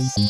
Peace.